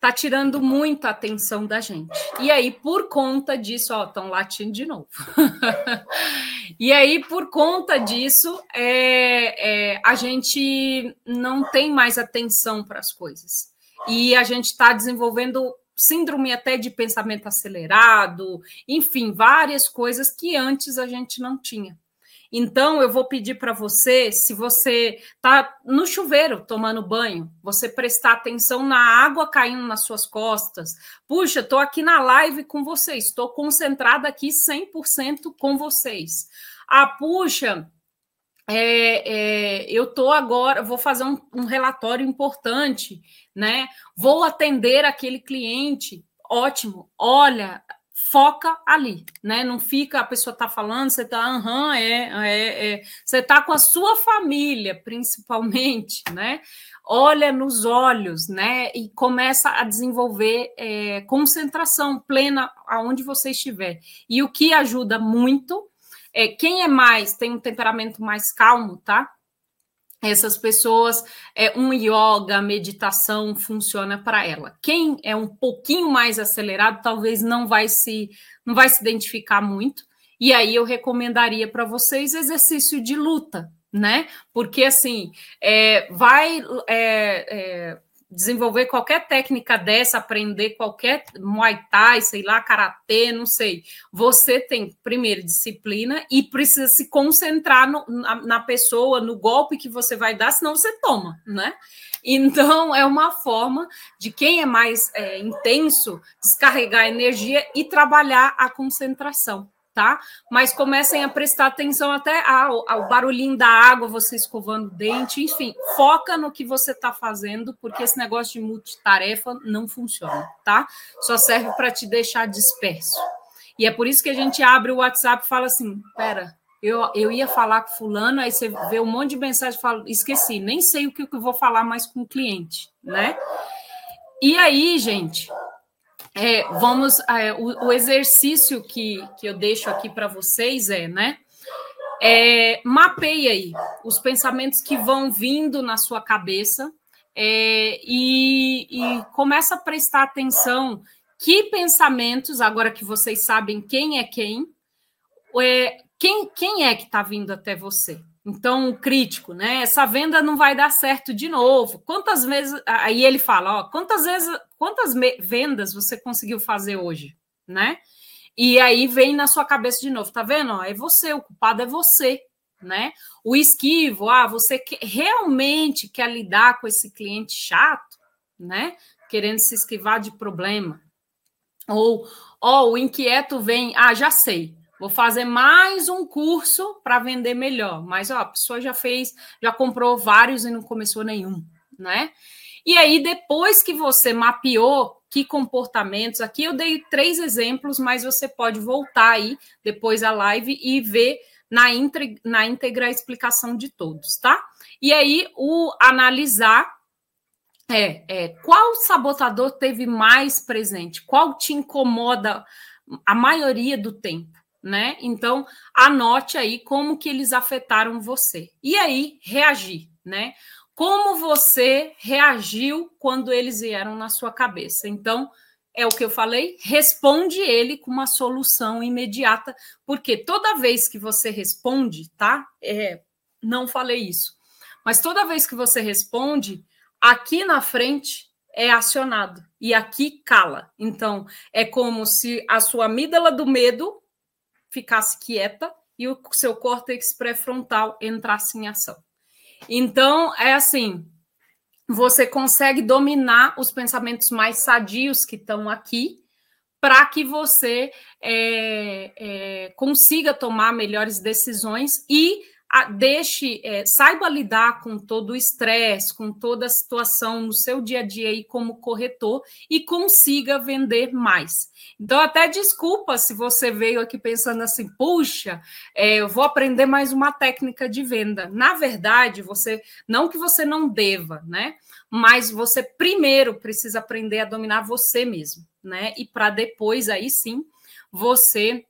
[SPEAKER 2] tá tirando muita atenção da gente. E aí, por conta disso, ó, estão latindo de novo. e aí, por conta disso, é, é, a gente não tem mais atenção para as coisas. E a gente está desenvolvendo síndrome até de pensamento acelerado, enfim, várias coisas que antes a gente não tinha. Então, eu vou pedir para você, se você está no chuveiro tomando banho, você prestar atenção na água caindo nas suas costas. Puxa, estou aqui na live com vocês, estou concentrada aqui 100% com vocês. Ah, puxa, é, é, eu estou agora, vou fazer um, um relatório importante, né? Vou atender aquele cliente. Ótimo. Olha, foca ali, né? Não fica a pessoa tá falando, você tá, aham, é, é, é, você tá com a sua família, principalmente, né? Olha nos olhos, né? E começa a desenvolver é, concentração plena aonde você estiver. E o que ajuda muito é quem é mais, tem um temperamento mais calmo, tá? Essas pessoas, é, um yoga, meditação funciona para ela. Quem é um pouquinho mais acelerado, talvez não vai se não vai se identificar muito. E aí eu recomendaria para vocês exercício de luta, né? Porque assim é, vai é, é desenvolver qualquer técnica dessa, aprender qualquer Muay Thai, sei lá, karatê, não sei. Você tem, primeiro, disciplina e precisa se concentrar no, na, na, pessoa, no golpe que você vai dar, senão você toma, né? Então, é uma forma de quem é mais é, intenso descarregar energia e trabalhar a concentração tá? Mas comecem a prestar atenção até ao, ao barulhinho da água, você escovando o dente, enfim, foca no que você está fazendo, porque esse negócio de multitarefa não funciona, tá? Só serve para te deixar disperso. E é por isso que a gente abre o WhatsApp e fala assim: pera, eu, eu ia falar com fulano, aí você vê um monte de mensagem e fala, esqueci, nem sei o que eu vou falar mais com o cliente, né? E aí, gente, é, vamos, é, o, o, exercício que, que eu deixo aqui para vocês é, né? É, mapeie aí os pensamentos que vão vindo na sua cabeça é, e, e começa a prestar atenção que pensamentos, agora que vocês sabem quem é quem, é, quem, quem é que está vindo até você? Então, crítico, né? Essa venda não vai dar certo de novo. Quantas vezes. Aí ele fala: ó, quantas vezes, quantas vendas você conseguiu fazer hoje, né? E aí vem na sua cabeça de novo, tá vendo? Ó, é você, o culpado é você, né? O esquivo, ah, você realmente quer lidar com esse cliente chato, né? Querendo se esquivar de problema. Ou, ó, o inquieto vem, ah, já sei, Vou fazer mais um curso para vender melhor. Mas ó, a pessoa já fez, já comprou vários e não começou nenhum, né? E aí, depois que você mapeou que comportamentos, aqui eu dei três exemplos, mas você pode voltar aí depois da live e ver na, íntegra, na íntegra a explicação de todos, tá? E aí, o analisar é, é qual sabotador teve mais presente, qual te incomoda a maioria do tempo né? Então, anote aí como que eles afetaram você. E aí, reagir, né? Como você reagiu quando eles vieram na sua cabeça. Então, é o que eu falei, responde ele com uma solução imediata, porque toda vez que você responde, tá? É, não falei isso, mas toda vez que você responde, aqui na frente é acionado e aqui cala. Então, é como se a sua amígdala do medo ficasse quieta e o seu córtex pré-frontal entrasse em ação. Então, é assim: você consegue dominar os pensamentos mais sadios que estão aqui para que você é, é, consiga tomar melhores decisões e deixe, é, saiba lidar com todo o estresse, com toda a situação no seu dia a dia aí como corretor e consiga vender mais. Então, até desculpa se você veio aqui pensando assim, puxa, é, eu vou aprender mais uma técnica de venda. Na verdade, você não que você não deva, né? Mas você primeiro precisa aprender a dominar você mesmo, né? E para depois aí sim você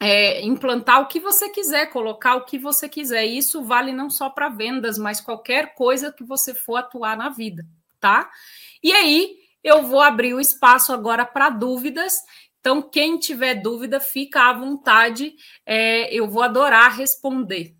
[SPEAKER 2] é, implantar o que você quiser, colocar o que você quiser. Isso vale não só para vendas, mas qualquer coisa que você for atuar na vida, tá? E aí, eu vou abrir o espaço agora para dúvidas. Então, quem tiver dúvida, fica à vontade, é, eu vou adorar responder.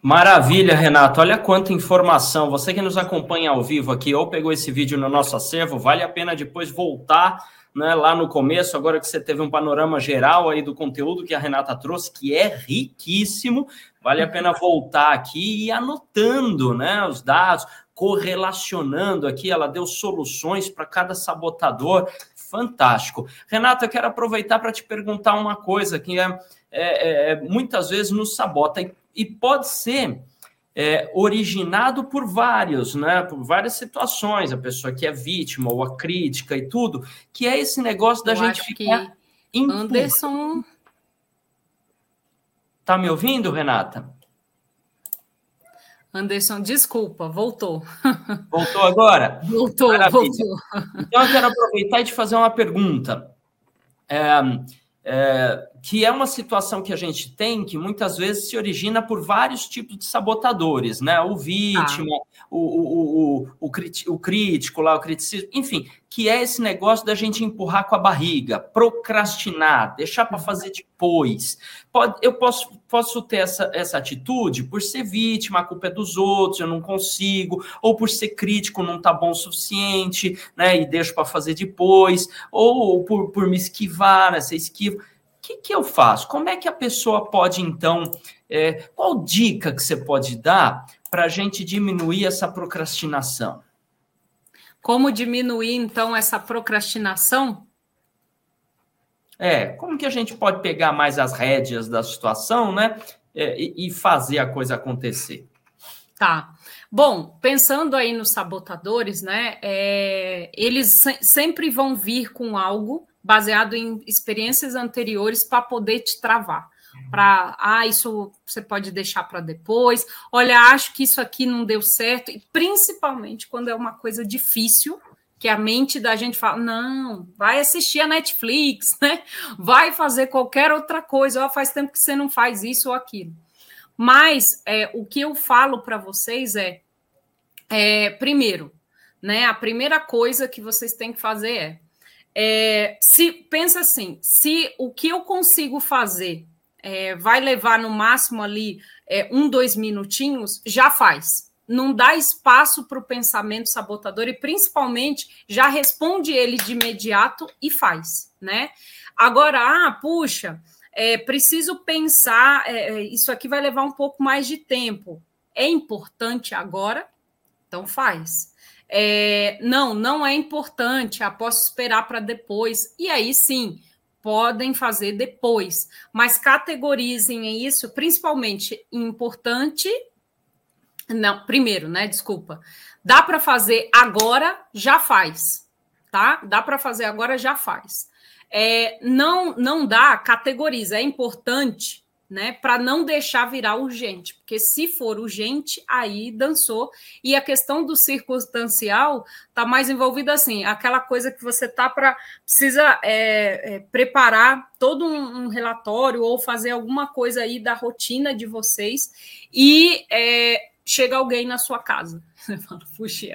[SPEAKER 1] Maravilha, Renato. Olha quanta informação. Você que nos acompanha ao vivo aqui ou pegou esse vídeo no nosso acervo, vale a pena depois voltar né, lá no começo, agora que você teve um panorama geral aí do conteúdo que a Renata trouxe, que é riquíssimo. Vale a pena voltar aqui e anotando né, os dados, correlacionando aqui. Ela deu soluções para cada sabotador. Fantástico. Renata, eu quero aproveitar para te perguntar uma coisa que é, é, é muitas vezes nos sabota. E e pode ser é, originado por vários, né? Por várias situações, a pessoa que é vítima ou a crítica e tudo, que é esse negócio da Eu gente ficar.
[SPEAKER 2] Que Anderson.
[SPEAKER 1] Tá me ouvindo, Renata?
[SPEAKER 2] Anderson, desculpa, voltou.
[SPEAKER 1] Voltou agora?
[SPEAKER 2] Voltou, Maravilha. voltou.
[SPEAKER 1] Então eu quero aproveitar e te fazer uma pergunta. É, é, que é uma situação que a gente tem que muitas vezes se origina por vários tipos de sabotadores, né? O vítima, ah. o, o, o, o, o crítico lá, o criticismo, enfim, que é esse negócio da gente empurrar com a barriga, procrastinar, deixar para fazer depois. Pode, eu posso, posso ter essa, essa atitude por ser vítima, a culpa é dos outros, eu não consigo, ou por ser crítico, não tá bom o suficiente, né? E deixo para fazer depois, ou por, por me esquivar, né? Ser esquivo que, que eu faço? Como é que a pessoa pode, então, é, qual dica que você pode dar para a gente diminuir essa procrastinação?
[SPEAKER 2] Como diminuir, então, essa procrastinação?
[SPEAKER 1] É, como que a gente pode pegar mais as rédeas da situação, né? É, e, e fazer a coisa acontecer?
[SPEAKER 2] Tá. Bom, pensando aí nos sabotadores, né? É, eles se sempre vão vir com algo baseado em experiências anteriores para poder te travar. Para, ah, isso você pode deixar para depois. Olha, acho que isso aqui não deu certo. E principalmente quando é uma coisa difícil, que a mente da gente fala: não, vai assistir a Netflix, né? Vai fazer qualquer outra coisa. Oh, faz tempo que você não faz isso ou aquilo. Mas é, o que eu falo para vocês é, é, primeiro, né? A primeira coisa que vocês têm que fazer é é, se pensa assim, se o que eu consigo fazer é, vai levar no máximo ali é, um, dois minutinhos, já faz. Não dá espaço para o pensamento sabotador e principalmente já responde ele de imediato e faz, né? Agora, ah, puxa, é, preciso pensar, é, é, isso aqui vai levar um pouco mais de tempo. É importante agora, então faz é, não, não é importante, ah, posso esperar para depois. E aí sim, podem fazer depois, mas categorizem isso, principalmente importante. Não, primeiro, né? Desculpa. Dá para fazer agora, já faz, tá? Dá para fazer agora, já faz. É, não, não dá, categoriza. É importante, né, para não deixar virar urgente, porque se for urgente, aí dançou. E a questão do circunstancial está mais envolvida assim, aquela coisa que você tá para precisa é, é, preparar todo um, um, relatório ou fazer alguma coisa aí da rotina de vocês e é, chega alguém na sua casa. Você fala,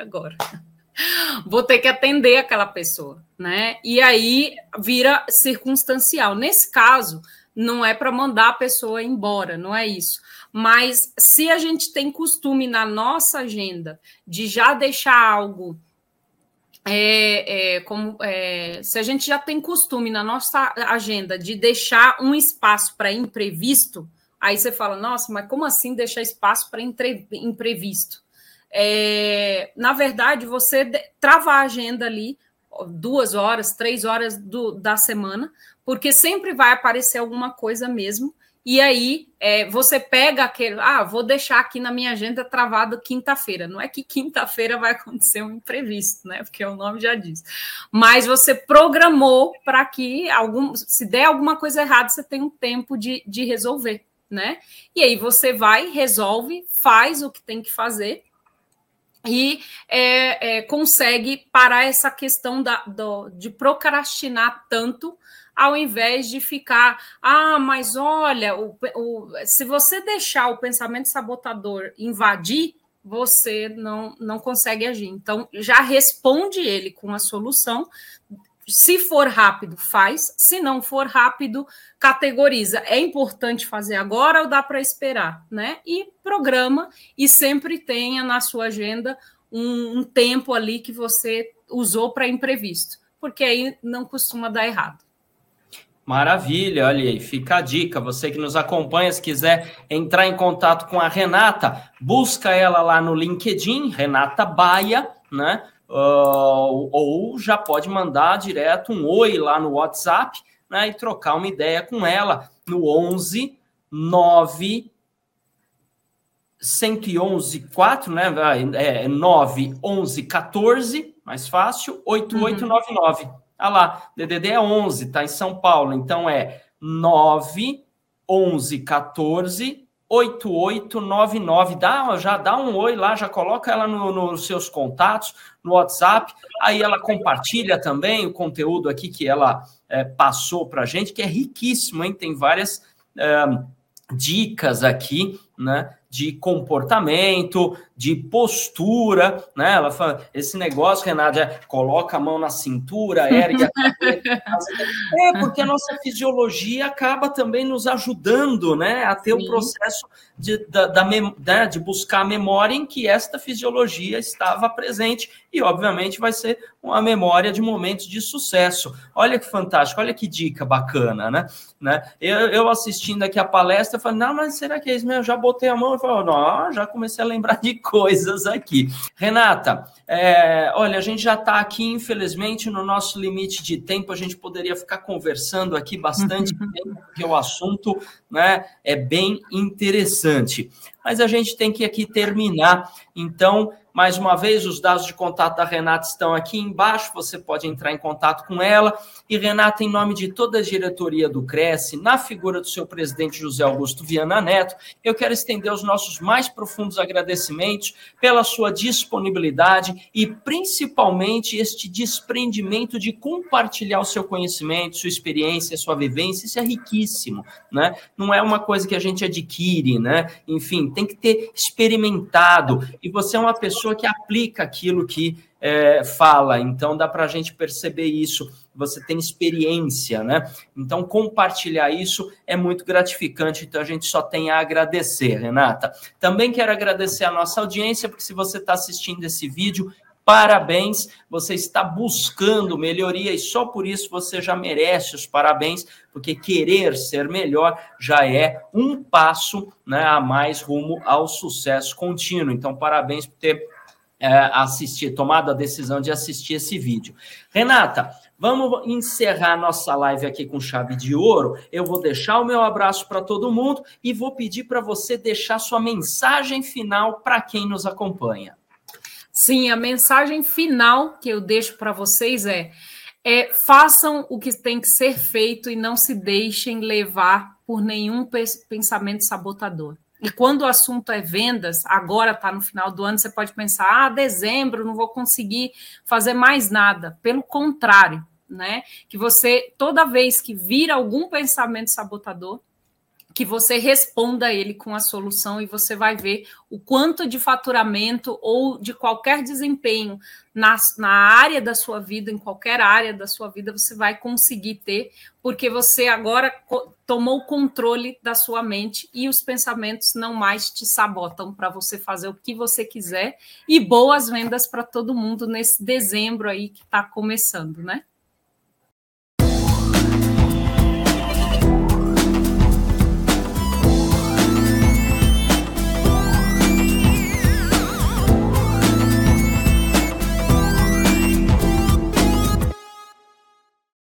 [SPEAKER 2] agora. Vou ter que atender aquela pessoa, né? E aí vira circunstancial. Nesse caso, não é para mandar a pessoa embora, não é isso. Mas se a gente tem costume na nossa agenda de já deixar algo. É, é, como, é, se a gente já tem costume na nossa agenda de deixar um espaço para imprevisto, aí você fala, nossa, mas como assim deixar espaço para imprevisto? É, na verdade, você trava a agenda ali duas horas, três horas do, da semana, porque sempre vai aparecer alguma coisa mesmo. E aí é, você pega aquele, ah, vou deixar aqui na minha agenda travado quinta-feira. Não é que quinta-feira vai acontecer um imprevisto, né? Porque o nome já diz. Mas você programou para que algum, se der alguma coisa errada, você tem um tempo de, de resolver, né? E aí você vai, resolve, faz o que tem que fazer e é, é, consegue parar essa questão da, do, de procrastinar tanto ao invés de ficar, ah, mas olha, o, o, se você deixar o pensamento sabotador invadir, você não, não consegue agir. Então, já responde ele com a solução. Se for rápido, faz. Se não for rápido, categoriza. É importante fazer agora ou dá para esperar, né? E programa e sempre tenha na sua agenda um, um tempo ali que você usou para imprevisto, porque aí não costuma dar errado.
[SPEAKER 1] Maravilha, olha aí, fica a dica. Você que nos acompanha, se quiser entrar em contato com a Renata, busca ela lá no LinkedIn, Renata Baia, né? Uh, ou já pode mandar direto um oi lá no WhatsApp, né? E trocar uma ideia com ela no 11 9 111 4, né? É 9 11 14, mais fácil, 8899. Uhum. Ah lá, DDD é 11, tá em São Paulo, então é 9 11 14 8899. Dá, já dá um oi lá, já coloca ela nos no seus contatos, no WhatsApp. Aí ela compartilha também o conteúdo aqui que ela é, passou para gente, que é riquíssimo, hein? Tem várias é, dicas aqui, né? de comportamento, de postura, né? Ela fala, esse negócio, Renata, é, coloca a mão na cintura, ergue a cabeça. é, porque a nossa fisiologia acaba também nos ajudando, né? A ter o um processo de, da, da, né, de buscar a memória em que esta fisiologia estava presente e, obviamente, vai ser uma memória de momentos de sucesso. Olha que fantástico, olha que dica bacana, né? né? Eu, eu assistindo aqui a palestra, falei, não, mas será que é isso mesmo? Eu já botei a mão e falei, não, já comecei a lembrar de coisas aqui. Renata, é, olha, a gente já está aqui, infelizmente, no nosso limite de tempo, a gente poderia ficar conversando aqui bastante tempo, porque o assunto né, é bem interessante. Mas a gente tem que aqui terminar. Então, mais uma vez, os dados de contato da Renata estão aqui embaixo, você pode entrar em contato com ela. E, Renata, em nome de toda a diretoria do Cresce, na figura do seu presidente José Augusto Viana Neto, eu quero estender os nossos mais profundos agradecimentos pela sua disponibilidade e, principalmente, este desprendimento de compartilhar o seu conhecimento, sua experiência, sua vivência. Isso é riquíssimo, né? Não é uma coisa que a gente adquire, né? Enfim, tem que ter experimentado. E você é uma pessoa que aplica aquilo que é, fala, então dá para a gente perceber isso. Você tem experiência, né? Então, compartilhar isso é muito gratificante. Então, a gente só tem a agradecer, Renata. Também quero agradecer a nossa audiência, porque se você está assistindo esse vídeo, parabéns, você está buscando melhoria e só por isso você já merece os parabéns, porque querer ser melhor já é um passo né, a mais rumo ao sucesso contínuo. Então, parabéns por ter é, assistir, tomado a decisão de assistir esse vídeo. Renata, vamos encerrar nossa live aqui com chave de ouro. Eu vou deixar o meu abraço para todo mundo e vou pedir para você deixar sua mensagem final para quem nos acompanha.
[SPEAKER 2] Sim, a mensagem final que eu deixo para vocês é, é façam o que tem que ser feito e não se deixem levar por nenhum pensamento sabotador. E quando o assunto é vendas, agora está no final do ano, você pode pensar: ah, dezembro, não vou conseguir fazer mais nada. Pelo contrário, né? Que você, toda vez que vira algum pensamento sabotador, que você responda ele com a solução e você vai ver o quanto de faturamento ou de qualquer desempenho na, na área da sua vida, em qualquer área da sua vida, você vai conseguir ter, porque você agora tomou o controle da sua mente e os pensamentos não mais te sabotam para você fazer o que você quiser. E boas vendas para todo mundo nesse dezembro aí que está começando, né?